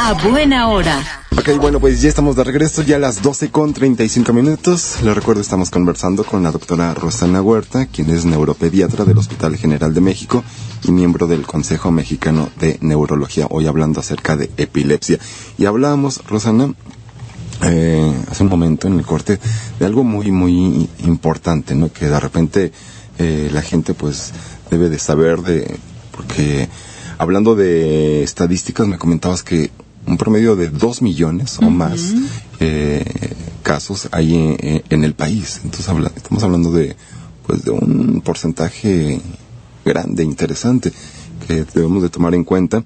A buena hora. Ok, bueno, pues ya estamos de regreso, ya a las 12 con 35 minutos. Les recuerdo, estamos conversando con la doctora Rosana Huerta, quien es neuropediatra del Hospital General de México y miembro del Consejo Mexicano de Neurología, hoy hablando acerca de epilepsia. Y hablábamos, Rosana, eh, hace un momento en el corte, de algo muy, muy importante, ¿no? Que de repente eh, la gente pues debe de saber de, porque hablando de estadísticas me comentabas que un promedio de dos millones o más eh, casos hay en, en el país. Entonces habla, estamos hablando de, pues, de un porcentaje grande, interesante, que debemos de tomar en cuenta,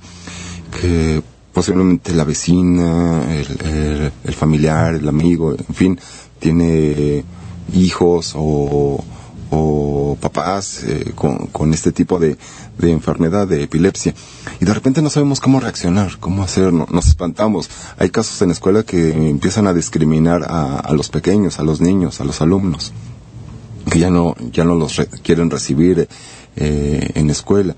que posiblemente la vecina, el, el, el familiar, el amigo, en fin, tiene hijos o, o papás eh, con, con, este tipo de, de, enfermedad, de epilepsia. Y de repente no sabemos cómo reaccionar, cómo hacer, no, nos espantamos. Hay casos en la escuela que empiezan a discriminar a, a los pequeños, a los niños, a los alumnos, que ya no, ya no los re quieren recibir eh, en escuela.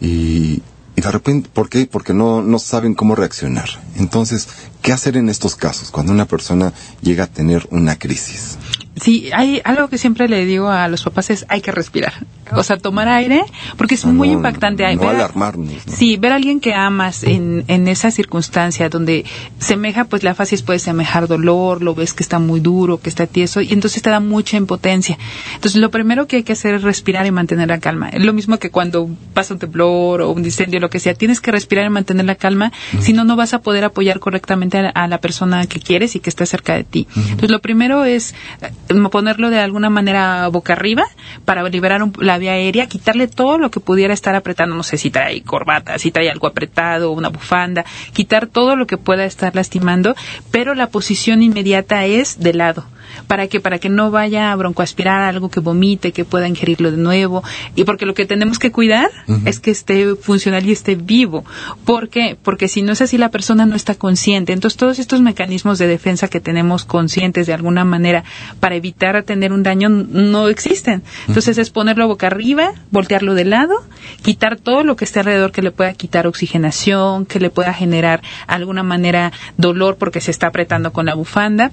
Y, y de repente, ¿por qué? Porque no, no saben cómo reaccionar. Entonces, ¿qué hacer en estos casos cuando una persona llega a tener una crisis? Sí, hay algo que siempre le digo a los papás es hay que respirar. O sea, tomar aire, porque es no, muy impactante. No ver, alarmarnos. ¿no? Sí, ver a alguien que amas en, en esa circunstancia donde semeja, pues la fasis puede semejar dolor, lo ves que está muy duro, que está tieso, y entonces te da mucha impotencia. Entonces, lo primero que hay que hacer es respirar y mantener la calma. Es lo mismo que cuando pasa un temblor o un incendio, lo que sea, tienes que respirar y mantener la calma, uh -huh. si no, no vas a poder apoyar correctamente a, a, la persona que quieres y que está cerca de ti. Uh -huh. Entonces, lo primero es ponerlo de alguna manera boca arriba para liberar un, la vía aérea, quitarle todo lo que pudiera estar apretando, no sé si trae corbata, si trae algo apretado, una bufanda, quitar todo lo que pueda estar lastimando, pero la posición inmediata es de lado para que para que no vaya a broncoaspirar algo que vomite, que pueda ingerirlo de nuevo y porque lo que tenemos que cuidar uh -huh. es que esté funcional y esté vivo. ¿Por qué? Porque si no es así la persona no está consciente. Entonces todos estos mecanismos de defensa que tenemos conscientes de alguna manera para evitar tener un daño no existen. Entonces uh -huh. es ponerlo boca arriba, voltearlo de lado, quitar todo lo que esté alrededor que le pueda quitar oxigenación, que le pueda generar alguna manera dolor porque se está apretando con la bufanda,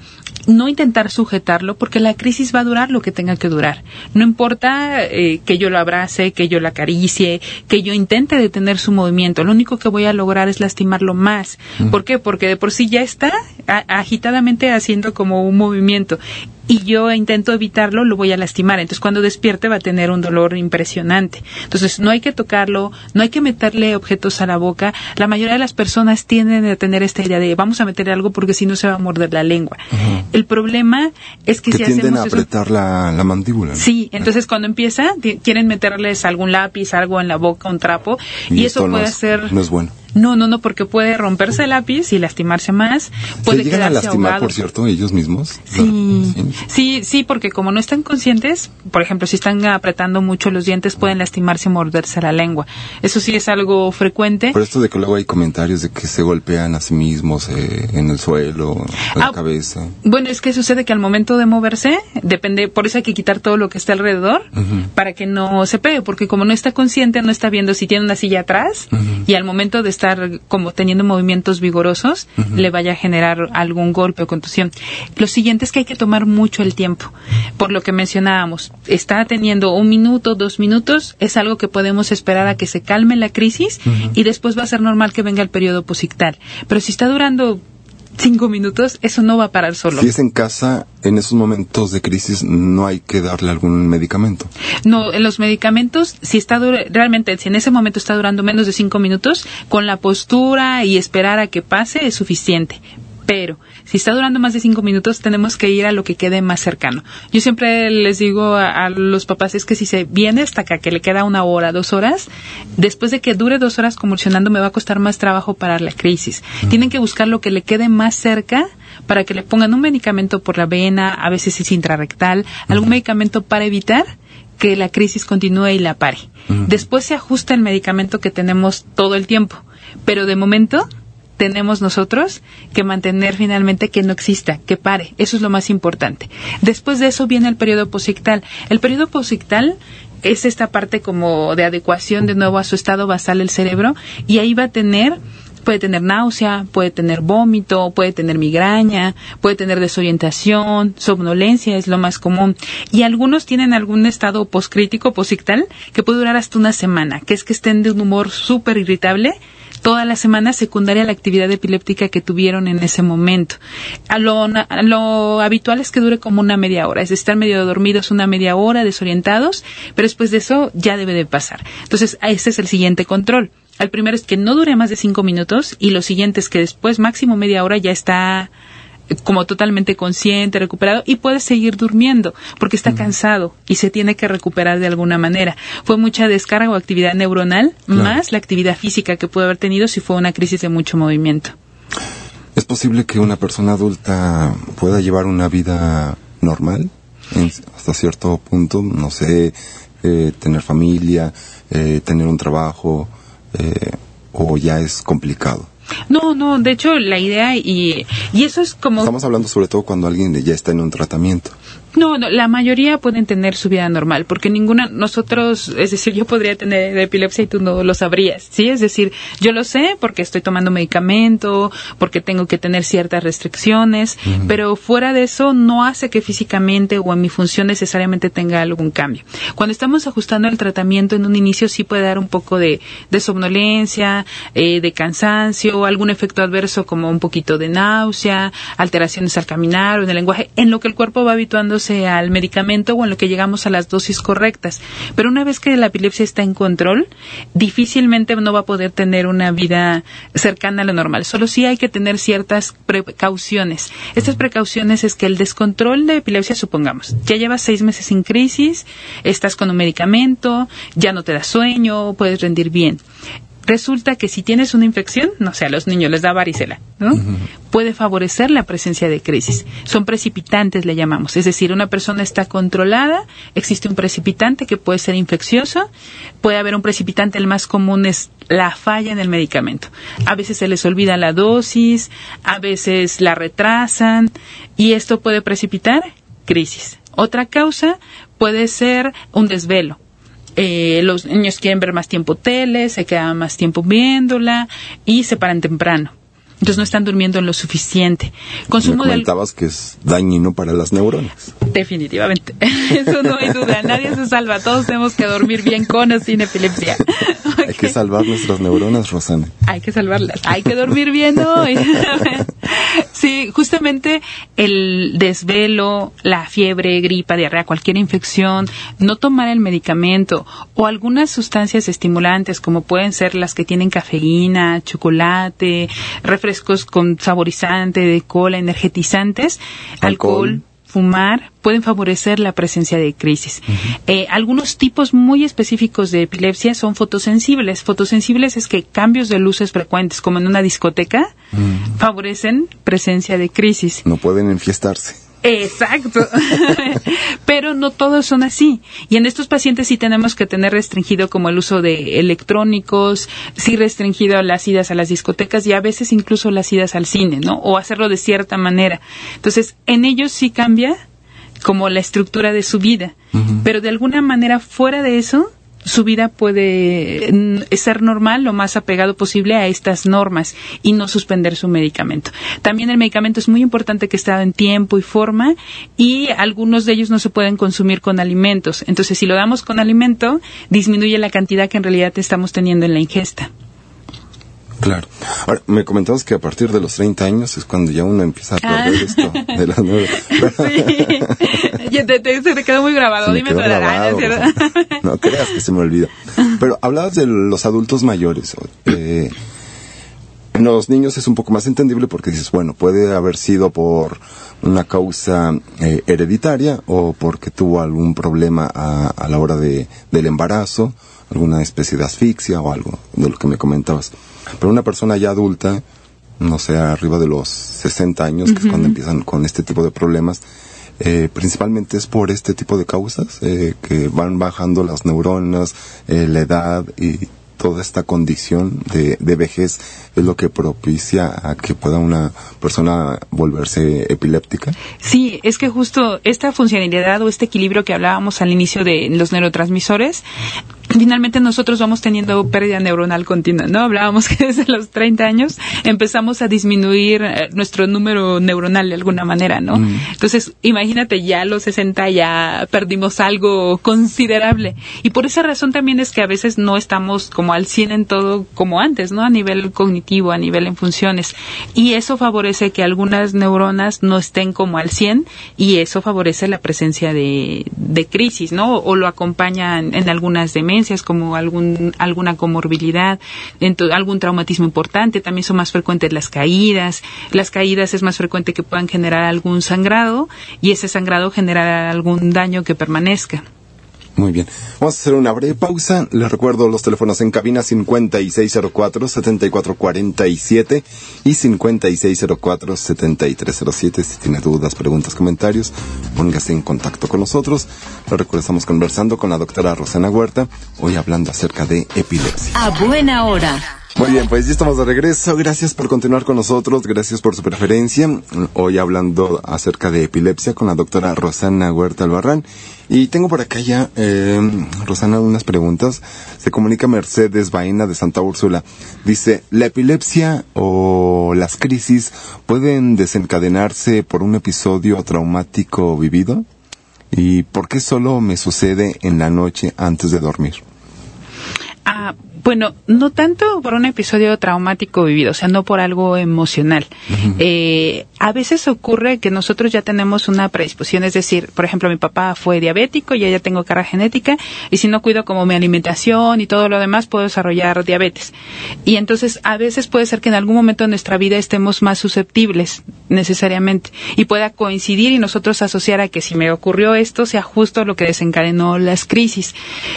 no intentar sujetarlo porque la crisis va a durar lo que tenga que durar. No importa eh, que yo lo abrace, que yo lo acaricie, que yo intente detener su movimiento. Lo único que voy a lograr es lastimarlo más. Mm. ¿Por qué? Porque de por sí ya está agitadamente haciendo como un movimiento y yo intento evitarlo, lo voy a lastimar. Entonces, cuando despierte va a tener un dolor impresionante. Entonces, no hay que tocarlo, no hay que meterle objetos a la boca. La mayoría de las personas tienden a tener esta idea de vamos a meterle algo porque si no se va a morder la lengua. Uh -huh. El problema es que, que si tienden hacemos a apretar eso, la, la, mandíbula. ¿no? Sí, entonces cuando empieza, quieren meterles algún lápiz, algo en la boca, un trapo, y, y eso puede no es, ser... No es bueno. No, no, no, porque puede romperse el lápiz y lastimarse más. Puede ¿Se llegan a lastimar, ahogado. por cierto, ellos mismos? Sí, sí, sí, porque como no están conscientes, por ejemplo, si están apretando mucho los dientes, pueden lastimarse y morderse la lengua. Eso sí es algo frecuente. Pero esto de que luego hay comentarios de que se golpean a sí mismos eh, en el suelo, en ah, la cabeza. Bueno, es que sucede que al momento de moverse, depende, por eso hay que quitar todo lo que está alrededor uh -huh. para que no se pegue, porque como no está consciente, no está viendo si tiene una silla atrás uh -huh. y al momento de estar como teniendo movimientos vigorosos uh -huh. le vaya a generar algún golpe o contusión. Lo siguiente es que hay que tomar mucho el tiempo. Por lo que mencionábamos, está teniendo un minuto, dos minutos, es algo que podemos esperar a que se calme la crisis uh -huh. y después va a ser normal que venga el periodo posictal. Pero si está durando cinco minutos, eso no va a parar solo. Si es en casa, en esos momentos de crisis, no hay que darle algún medicamento. No, en los medicamentos, si está realmente, si en ese momento está durando menos de cinco minutos, con la postura y esperar a que pase es suficiente. Pero si está durando más de cinco minutos, tenemos que ir a lo que quede más cercano. Yo siempre les digo a, a, los papás es que si se viene hasta acá, que le queda una hora, dos horas, después de que dure dos horas convulsionando, me va a costar más trabajo para la crisis. Mm. Tienen que buscar lo que le quede más cerca para que le pongan un medicamento por la vena, a veces es intrarrectal, algún mm. medicamento para evitar que la crisis continúe y la pare. Después se ajusta el medicamento que tenemos todo el tiempo, pero de momento tenemos nosotros que mantener finalmente que no exista, que pare. Eso es lo más importante. Después de eso viene el periodo posictal. El periodo posictal es esta parte como de adecuación de nuevo a su estado basal del cerebro y ahí va a tener puede tener náusea, puede tener vómito, puede tener migraña, puede tener desorientación, somnolencia es lo más común. Y algunos tienen algún estado poscrítico, posictal, que puede durar hasta una semana, que es que estén de un humor súper irritable toda la semana secundaria a la actividad epiléptica que tuvieron en ese momento. A lo, habitual es que dure como una media hora, es estar medio dormidos una media hora, desorientados, pero después de eso ya debe de pasar. Entonces, ese es el siguiente control. El primero es que no dure más de cinco minutos y lo siguiente es que después, máximo media hora, ya está como totalmente consciente, recuperado y puede seguir durmiendo porque está cansado y se tiene que recuperar de alguna manera. Fue mucha descarga o actividad neuronal más la actividad física que puede haber tenido si fue una crisis de mucho movimiento. ¿Es posible que una persona adulta pueda llevar una vida normal hasta cierto punto? No sé, eh, tener familia, eh, tener un trabajo, eh, o ya es complicado. No, no, de hecho la idea y, y eso es como... Estamos hablando sobre todo cuando alguien ya está en un tratamiento. No, no, la mayoría pueden tener su vida normal, porque ninguna, nosotros, es decir, yo podría tener epilepsia y tú no lo sabrías, ¿sí? Es decir, yo lo sé porque estoy tomando medicamento, porque tengo que tener ciertas restricciones, pero fuera de eso no hace que físicamente o en mi función necesariamente tenga algún cambio. Cuando estamos ajustando el tratamiento en un inicio sí puede dar un poco de, de somnolencia, eh, de cansancio, algún efecto adverso como un poquito de náusea, alteraciones al caminar o en el lenguaje, en lo que el cuerpo va habituando al medicamento o en lo que llegamos a las dosis correctas. Pero una vez que la epilepsia está en control, difícilmente no va a poder tener una vida cercana a lo normal. Solo sí hay que tener ciertas precauciones. Estas precauciones es que el descontrol de epilepsia, supongamos, ya llevas seis meses sin crisis, estás con un medicamento, ya no te da sueño, puedes rendir bien resulta que si tienes una infección, no sé, a los niños les da varicela, ¿no? Puede favorecer la presencia de crisis. Son precipitantes, le llamamos. Es decir, una persona está controlada, existe un precipitante que puede ser infeccioso, puede haber un precipitante, el más común es la falla en el medicamento. A veces se les olvida la dosis, a veces la retrasan y esto puede precipitar crisis. Otra causa puede ser un desvelo eh, los niños quieren ver más tiempo tele, se quedan más tiempo viéndola y se paran temprano. Entonces no están durmiendo lo suficiente. Consumo Me comentabas que es dañino para las neuronas. Definitivamente. Eso no hay duda. Nadie se salva. Todos tenemos que dormir bien con o sin epilepsia. Hay que salvar nuestras neuronas, Rosana. Hay que salvarlas. Hay que dormir bien hoy. sí, justamente el desvelo, la fiebre, gripa, diarrea, cualquier infección, no tomar el medicamento o algunas sustancias estimulantes como pueden ser las que tienen cafeína, chocolate, refrescos con saborizante de cola, energetizantes, alcohol fumar pueden favorecer la presencia de crisis. Eh, algunos tipos muy específicos de epilepsia son fotosensibles. Fotosensibles es que cambios de luces frecuentes, como en una discoteca, favorecen presencia de crisis. No pueden enfiestarse. Exacto. Pero no todos son así. Y en estos pacientes sí tenemos que tener restringido como el uso de electrónicos, sí restringido las idas a las discotecas y a veces incluso las idas al cine, ¿no? O hacerlo de cierta manera. Entonces, en ellos sí cambia como la estructura de su vida. Pero de alguna manera fuera de eso, su vida puede mm, ser normal lo más apegado posible a estas normas y no suspender su medicamento. También el medicamento es muy importante que esté en tiempo y forma y algunos de ellos no se pueden consumir con alimentos. Entonces, si lo damos con alimento, disminuye la cantidad que en realidad estamos teniendo en la ingesta. Claro. Ahora, me comentabas que a partir de los 30 años es cuando ya uno empieza a perder ah. esto de las nueve. sí. te, se te quedó muy grabado. Dime quedó grabado, no creas que se me olvida. Pero hablabas de los adultos mayores. Eh, en los niños es un poco más entendible porque dices, bueno, puede haber sido por una causa eh, hereditaria o porque tuvo algún problema a, a la hora de, del embarazo, alguna especie de asfixia o algo de lo que me comentabas. Pero una persona ya adulta, no sé, arriba de los 60 años, que es cuando empiezan con este tipo de problemas, eh, principalmente es por este tipo de causas, eh, que van bajando las neuronas, eh, la edad y toda esta condición de, de vejez es lo que propicia a que pueda una persona volverse epiléptica? Sí, es que justo esta funcionalidad o este equilibrio que hablábamos al inicio de los neurotransmisores, finalmente nosotros vamos teniendo pérdida neuronal continua, ¿no? Hablábamos que desde los 30 años empezamos a disminuir eh, nuestro número neuronal de alguna manera, ¿no? Entonces, imagínate, ya a los 60 ya perdimos algo considerable. Y por esa razón también es que a veces no estamos como al 100 en todo como antes, ¿no? A nivel cognitivo, a nivel en funciones. Y eso favorece que algunas neuronas no estén como al 100 y eso favorece la presencia de, de crisis, ¿no? O lo acompaña en, en algunas demencias como algún, alguna comorbilidad, algún traumatismo importante. También son más frecuentes las caídas. Las caídas es más frecuente que puedan generar algún sangrado y ese sangrado generará algún daño que permanezca. Muy bien. Vamos a hacer una breve pausa. Les recuerdo los teléfonos en cabina 5604-7447 y 5604-7307. Si tiene dudas, preguntas, comentarios, póngase en contacto con nosotros. Les recuerdo, estamos conversando con la doctora Rosana Huerta, hoy hablando acerca de epilepsia. A buena hora. Muy bien, pues ya estamos de regreso. Gracias por continuar con nosotros. Gracias por su preferencia. Hoy hablando acerca de epilepsia con la doctora Rosana Huerta Albarrán. Y tengo por acá ya, eh, Rosana, unas preguntas. Se comunica Mercedes Baena de Santa Úrsula. Dice, ¿la epilepsia o las crisis pueden desencadenarse por un episodio traumático vivido? ¿Y por qué solo me sucede en la noche antes de dormir? Ah, bueno, no tanto por un episodio traumático vivido, o sea, no por algo emocional. Eh, a veces ocurre que nosotros ya tenemos una predisposición, es decir, por ejemplo, mi papá fue diabético, y ya tengo carga genética, y si no cuido como mi alimentación y todo lo demás, puedo desarrollar diabetes. Y entonces, a veces puede ser que en algún momento de nuestra vida estemos más susceptibles, necesariamente, y pueda coincidir y nosotros asociar a que si me ocurrió esto, sea justo lo que desencadenó las crisis.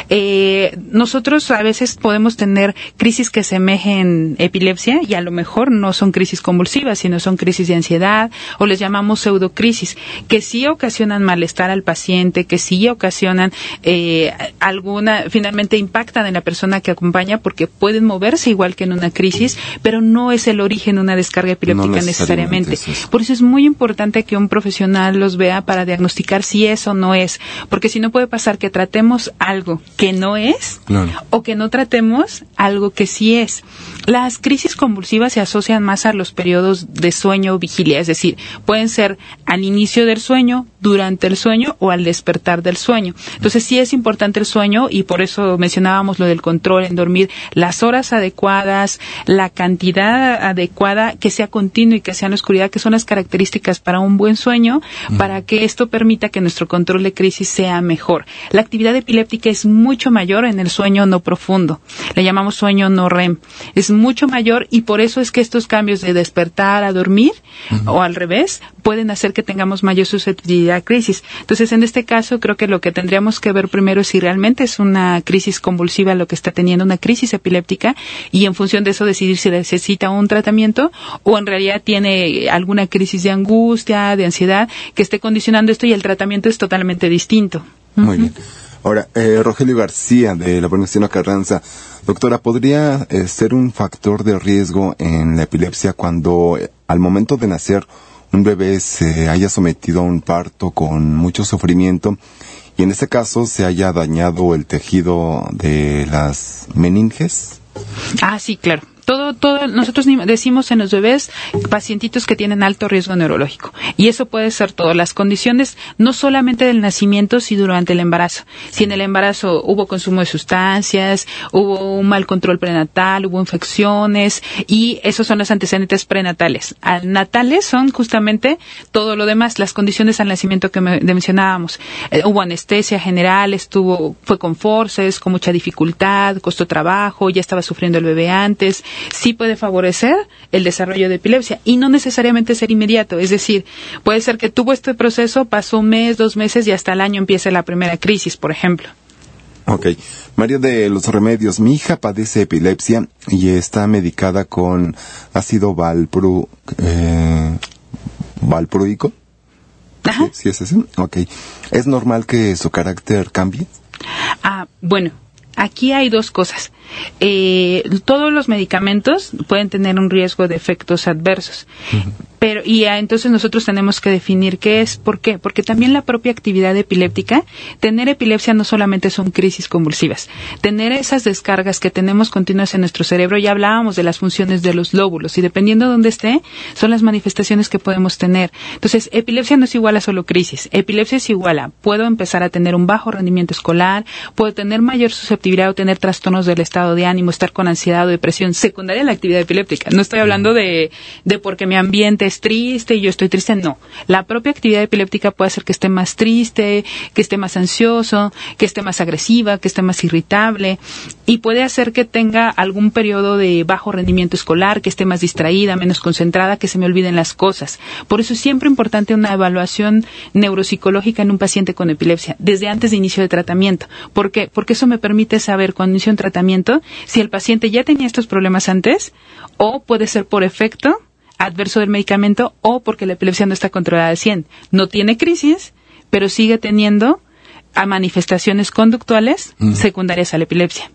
Eh, nosotros a veces podemos tener crisis que semejen epilepsia y a lo mejor no son crisis convulsivas, sino son crisis de ansiedad o les llamamos pseudocrisis, que sí ocasionan malestar al paciente, que sí ocasionan eh, alguna, finalmente impactan en la persona que acompaña porque pueden moverse igual que en una crisis, pero no es el origen de una descarga epiléptica No necesariamente. Por eso es muy importante que un profesional los vea para diagnosticar si es o no es, porque si no puede pasar que tratemos algo que no es Claro. o que no tratemos algo que sí es. Las crisis convulsivas se asocian más a los periodos de sueño o vigilia, es decir, pueden ser al inicio del sueño, durante el sueño o al despertar del sueño. Entonces sí es importante el sueño y por eso mencionábamos lo del control en dormir, las horas adecuadas, la cantidad adecuada, que sea continuo y que sea en la oscuridad, que son las características para un buen sueño, para que esto permita que nuestro control de crisis sea mejor. La actividad epiléptica es mucho mayor en el sueño no profundo. Le llamamos sueño no REM. Es mucho mayor y por eso es que estos cambios de despertar a dormir o al revés pueden hacer que tengamos mayor susceptibilidad a crisis. Entonces, en este caso, creo que lo que tendríamos que ver primero es si realmente es una crisis convulsiva lo que está teniendo, una crisis epiléptica, y en función de eso decidir si necesita un tratamiento o en realidad tiene alguna crisis de angustia, de ansiedad, que esté condicionando esto y el tratamiento es totalmente distinto. Muy bien. Ahora, eh, Rogelio García, de la Venustiano Carranza. Doctora, ¿podría eh, ser un factor de riesgo en la epilepsia cuando eh, al momento de nacer un bebé se haya sometido a un parto con mucho sufrimiento y en este caso se haya dañado el tejido de las meninges? Ah, sí, claro. Todo, todo, nosotros decimos en los bebés pacientitos que tienen alto riesgo neurológico. Y eso puede ser todo. Las condiciones no solamente del nacimiento, sino durante el embarazo. Si en el embarazo hubo consumo de sustancias, hubo un mal control prenatal, hubo infecciones, y esos son los antecedentes prenatales. Al natales son justamente todo lo demás, las condiciones al nacimiento que me- mencionábamos. Eh, hubo anestesia general, estuvo, fue con forces, con mucha dificultad, costó trabajo, ya estaba sufriendo el bebé antes, sí puede favorecer el desarrollo de epilepsia y no necesariamente ser inmediato. Es decir, puede ser que tuvo este proceso, pasó un mes, dos meses y hasta el año empieza la primera crisis, por ejemplo. Ok. María de los Remedios, mi hija padece epilepsia y está medicada con ácido valpru, eh, valproico. Ajá. ¿Sí, sí es ese? Ok. ¿Es normal que su carácter cambie? Ah, bueno, aquí hay dos cosas. Eh, todos los medicamentos pueden tener un riesgo de efectos adversos. Pero, y entonces nosotros tenemos que definir qué es, ¿por qué? Porque también la propia actividad epiléptica, tener epilepsia no solamente son crisis convulsivas, tener esas descargas que tenemos continuas en nuestro cerebro, ya hablábamos de las funciones de los lóbulos, y dependiendo de dónde esté, son las manifestaciones que podemos tener. Entonces, epilepsia no es igual a solo crisis, epilepsia es igual a, puedo empezar a tener un bajo rendimiento escolar, puedo tener mayor susceptibilidad o tener trastornos del estado de ánimo, estar con ansiedad o depresión secundaria a la actividad epiléptica. No estoy hablando de, de porque mi ambiente triste y yo estoy triste, no. La propia actividad epiléptica puede hacer que esté más triste, que esté más ansioso, que esté más agresiva, que esté más irritable y puede hacer que tenga algún periodo de bajo rendimiento escolar, que esté más distraída, menos concentrada, que se me olviden las cosas. Por eso es siempre importante una evaluación neuropsicológica en un paciente con epilepsia, desde antes de inicio de tratamiento. ¿Por qué? Porque eso me permite saber cuando inicio un tratamiento si el paciente ya tenía estos problemas antes o puede ser por efecto adverso del medicamento o porque la epilepsia no está controlada al 100. No tiene crisis, pero sigue teniendo a manifestaciones conductuales secundarias a la epilepsia.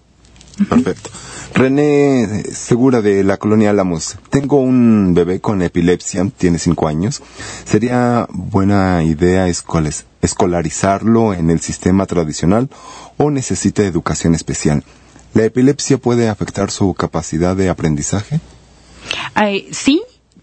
Perfecto. René Segura de la colonia Álamos. Tengo un bebé con epilepsia, tiene cinco años. ¿Sería buena idea escolarizarlo en el sistema tradicional o necesita educación especial? ¿La epilepsia puede afectar su capacidad de aprendizaje? sí,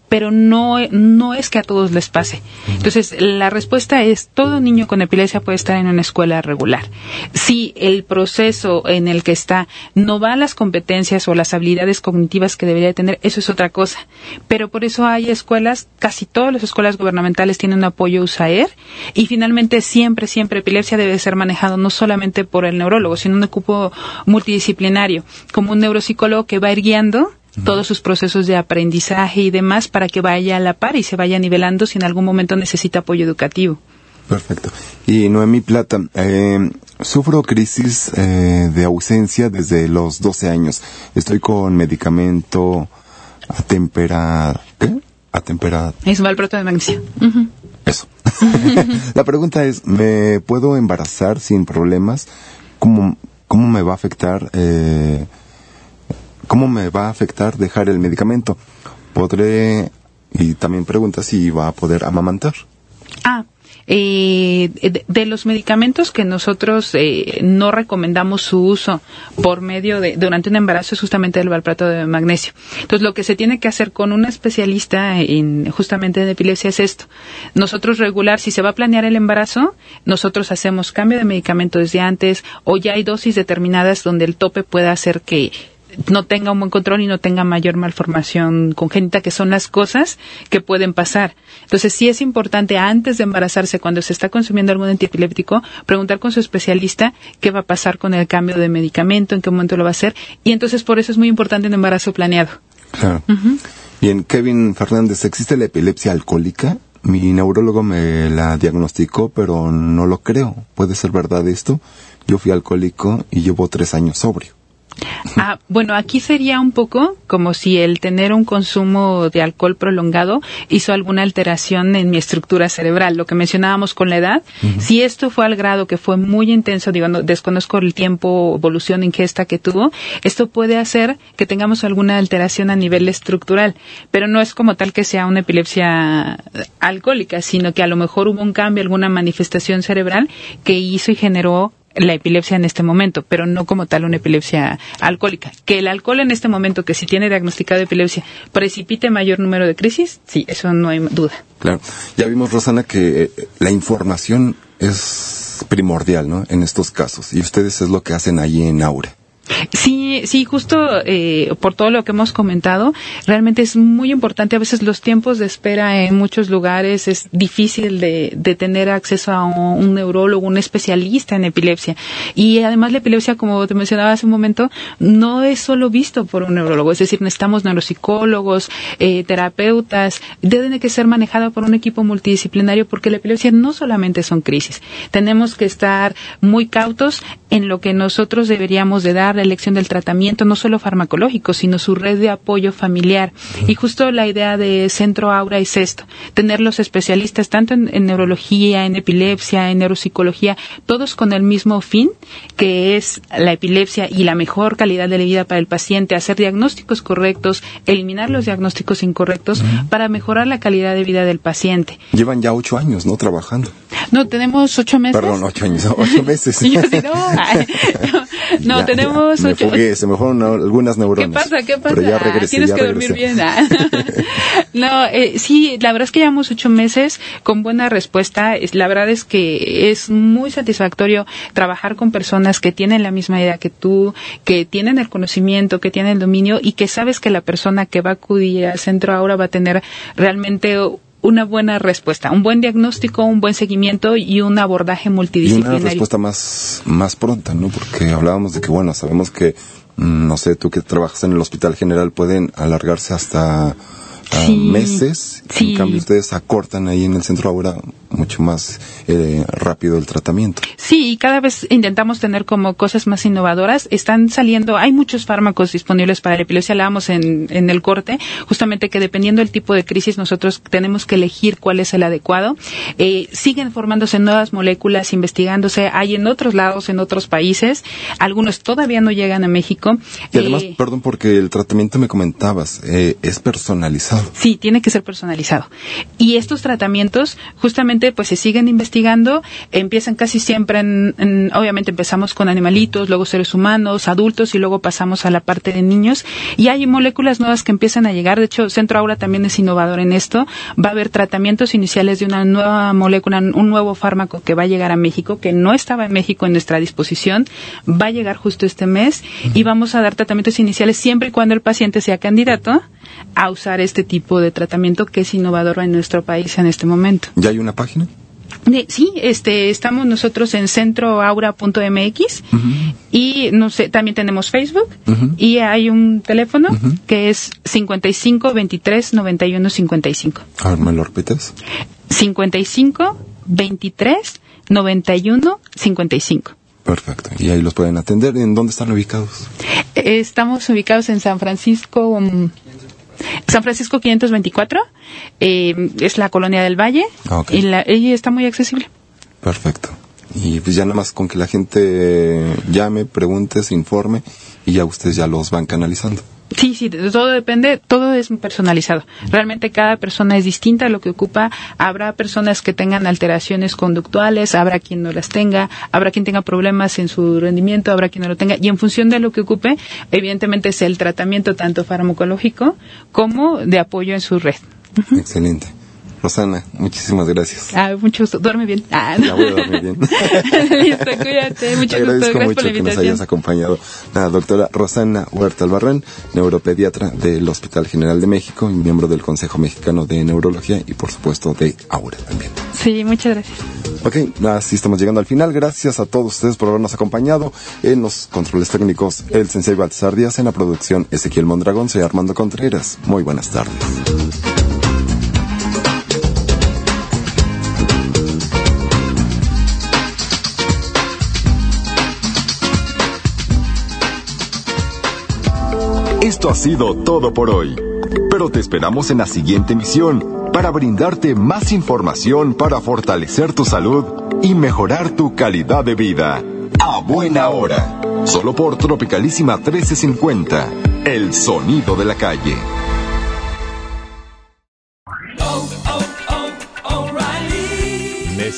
pero no, no es que a todos les pase. Entonces, la respuesta es, todo niño con epilepsia puede estar en una escuela regular. Si el proceso en el que está no va a las competencias o las habilidades cognitivas que debería tener, eso es otra cosa. Pero por eso hay escuelas, casi todas las escuelas gubernamentales tienen apoyo USAER y finalmente siempre, siempre epilepsia debe ser manejado no solamente por el neurólogo, sino un equipo multidisciplinario, como un neuropsicólogo que va a ir guiando todos sus procesos de aprendizaje y demás para que vaya a la par y se vaya nivelando si en algún momento necesita apoyo educativo. Perfecto. Y Noemí Plata, eh, sufro crisis eh, de ausencia desde los 12 años. Estoy con medicamento a tempera... ¿Qué? A tempera... Es valproato de magnesio. Eso. La pregunta es, ¿me puedo embarazar sin problemas? ¿Cómo, cómo me va a afectar... Eh, ¿Cómo me va a afectar dejar el medicamento? ¿Podré, y también pregunta si va a poder amamantar? Ah, eh, de, los medicamentos que nosotros eh, no recomendamos su uso por medio de durante un embarazo es justamente el valprato de magnesio. Entonces lo que se tiene que hacer con un especialista en justamente en epilepsia es esto. Nosotros regular si se va a planear el embarazo, nosotros hacemos cambio de medicamento desde antes o ya hay dosis determinadas donde el tope pueda hacer que no tenga un buen control y no tenga mayor malformación congénita, que son las cosas que pueden pasar. Entonces, sí es importante antes de embarazarse, cuando se está consumiendo algún antiepiléptico, preguntar con su especialista qué va a pasar con el cambio de medicamento, en qué momento lo va a hacer. Y entonces, por eso es muy importante un embarazo planeado. Claro. Bien, Kevin Fernández, ¿existe la epilepsia alcohólica? Mi neurólogo me la diagnosticó, pero no lo creo. ¿Puede ser verdad esto? Yo fui alcohólico y llevo tres años sobrio. Ah, bueno, aquí sería un poco como si el tener un consumo de alcohol prolongado hizo alguna alteración en mi estructura cerebral, lo que mencionábamos con la edad. Si esto fue al grado que fue muy intenso, digo, desconozco el tiempo, evolución, ingesta que tuvo, esto puede hacer que tengamos alguna alteración a nivel estructural, pero no es como tal que sea una epilepsia alcohólica, sino que a lo mejor hubo un cambio, alguna manifestación cerebral que hizo y generó la epilepsia en este momento, pero no como tal una epilepsia alcohólica. Que el alcohol en este momento, que si tiene diagnosticado epilepsia, precipite mayor número de crisis, sí, eso no hay duda. Claro. Ya vimos, Rosana, que eh, la información es primordial, ¿no? En estos casos. Y ustedes es lo que hacen allí en Aure. Sí, sí, justo eh, por todo lo que hemos comentado, realmente es muy importante. A veces los tiempos de espera en muchos lugares es difícil de, de tener acceso a un, neurólogo, un especialista en epilepsia. Y además la epilepsia, como te mencionaba hace un momento, no es solo visto por un neurólogo. Es decir, necesitamos neuropsicólogos, eh, terapeutas, deben que ser manejado por un equipo multidisciplinario porque la epilepsia no solamente son crisis. Tenemos que estar muy cautos en lo que nosotros deberíamos de dar la elección del tratamiento, no solo farmacológico, sino su red de apoyo familiar. Y justo la idea de Centro Aura es esto, tener los especialistas tanto en, en neurología, en epilepsia, en neuropsicología, todos con el mismo fin, que es la epilepsia y la mejor calidad de la vida para el paciente, hacer diagnósticos correctos, eliminar los diagnósticos incorrectos para mejorar la calidad de vida del paciente. Llevan ya ocho años, ¿no? Trabajando. No, tenemos ocho meses. Perdón, ocho años, ocho meses. Y yo así, no, ay, no, no, Ya, tenemos me ocho. fugué, se me fueron algunas ¿Qué neuronas. pasa? ¿Qué pasa? Pero ya regresé, Tienes ya que dormir regresé. bien. ah. no, eh, sí, la verdad es que llevamos ocho meses con buena respuesta. Es- La verdad es que es muy satisfactorio trabajar con personas que tienen la misma idea que tú, que tienen el conocimiento, que tienen el dominio y que sabes que la persona que va a acudir al centro ahora va a tener realmente una buena respuesta, un buen diagnóstico, un buen seguimiento y un abordaje Y una multidisciplinario. respuesta más, más pronta, ¿no? Porque hablábamos de que, bueno, sabemos que, mm, no sé, tú que trabajas en el hospital general pueden alargarse hasta Sí, meses. sí. En cambio, ustedes acortan ahí en el centro ahora mucho más eh, rápido el tratamiento. Sí, y cada vez intentamos tener como cosas más innovadoras. Están saliendo, hay muchos fármacos disponibles para la epilepsia, hablábamos en, en el corte, justamente que dependiendo del tipo de crisis nosotros tenemos que elegir cuál es el adecuado. Eh, siguen formándose nuevas moléculas, investigándose, hay en otros lados, en otros países, algunos todavía no llegan a México. Y además, Eh, perdón, porque el tratamiento me comentabas, eh, es personalizado. Sí, tiene que ser personalizado. Y estos tratamientos, justamente, pues se siguen investigando, empiezan casi siempre en, en- obviamente empezamos con animalitos, luego seres humanos, adultos y luego pasamos a la parte de niños. Y hay moléculas nuevas que empiezan a llegar. De hecho, Centro Aura también es innovador en esto. Va a haber tratamientos iniciales de una nueva molécula, un nuevo fármaco que va a llegar a México, que no estaba en México en nuestra disposición. Va a llegar justo este mes y vamos a dar tratamientos iniciales siempre y cuando el paciente sea candidato a usar este tipo de tratamiento que es innovador en nuestro país en este momento. ¿Ya hay una página? Sí, este, estamos nosotros en centroaura.mx y no sé, también tenemos Facebook y hay un teléfono que es 55 23 91 55. A ver, ¿me lo repites? 55 23 91 55. Perfecto. Y ahí los pueden atender. ¿En dónde están ubicados? Estamos ubicados en San Francisco, mm, San Francisco 524, eh, es la colonia del Valle y, la, y está muy accesible. Perfecto. Y pues ya nada más con que la gente llame, pregunte, se informe y ya ustedes ya los van canalizando. Sí, sí, todo depende, todo es personalizado. Realmente cada persona es distinta a lo que ocupa. Habrá personas que tengan alteraciones conductuales, habrá quien no las tenga, habrá quien tenga problemas en su rendimiento, habrá quien no lo tenga. Y en función de lo que ocupe, evidentemente es el tratamiento tanto farmacológico como de apoyo en su red. Excelente. Rosana, muchísimas gracias. Ah, mucho gusto. Duerme bien. Ah, Ya voy a dormir bien. Listo, cuídate. Mucho Te gusto. agradezco Gracias mucho por la que nos hayas acompañado. La doctora Rosana Huerta Albarrán, neuropediatra del Hospital General de México y miembro del Consejo Mexicano de Neurología y por supuesto de Aura también. Sí, muchas gracias. Ok, así estamos llegando al final. Gracias a todos ustedes por habernos acompañado en los controles técnicos. El Sensei Baltasar Díaz en la producción Ezequiel Mondragón. Soy Armando Contreras. Muy buenas tardes. Esto ha sido todo por hoy. Pero te esperamos en la siguiente emisión para brindarte más información para fortalecer tu salud y mejorar tu calidad de vida. A buena hora. Solo por Tropicalísima 1350. El sonido de la calle.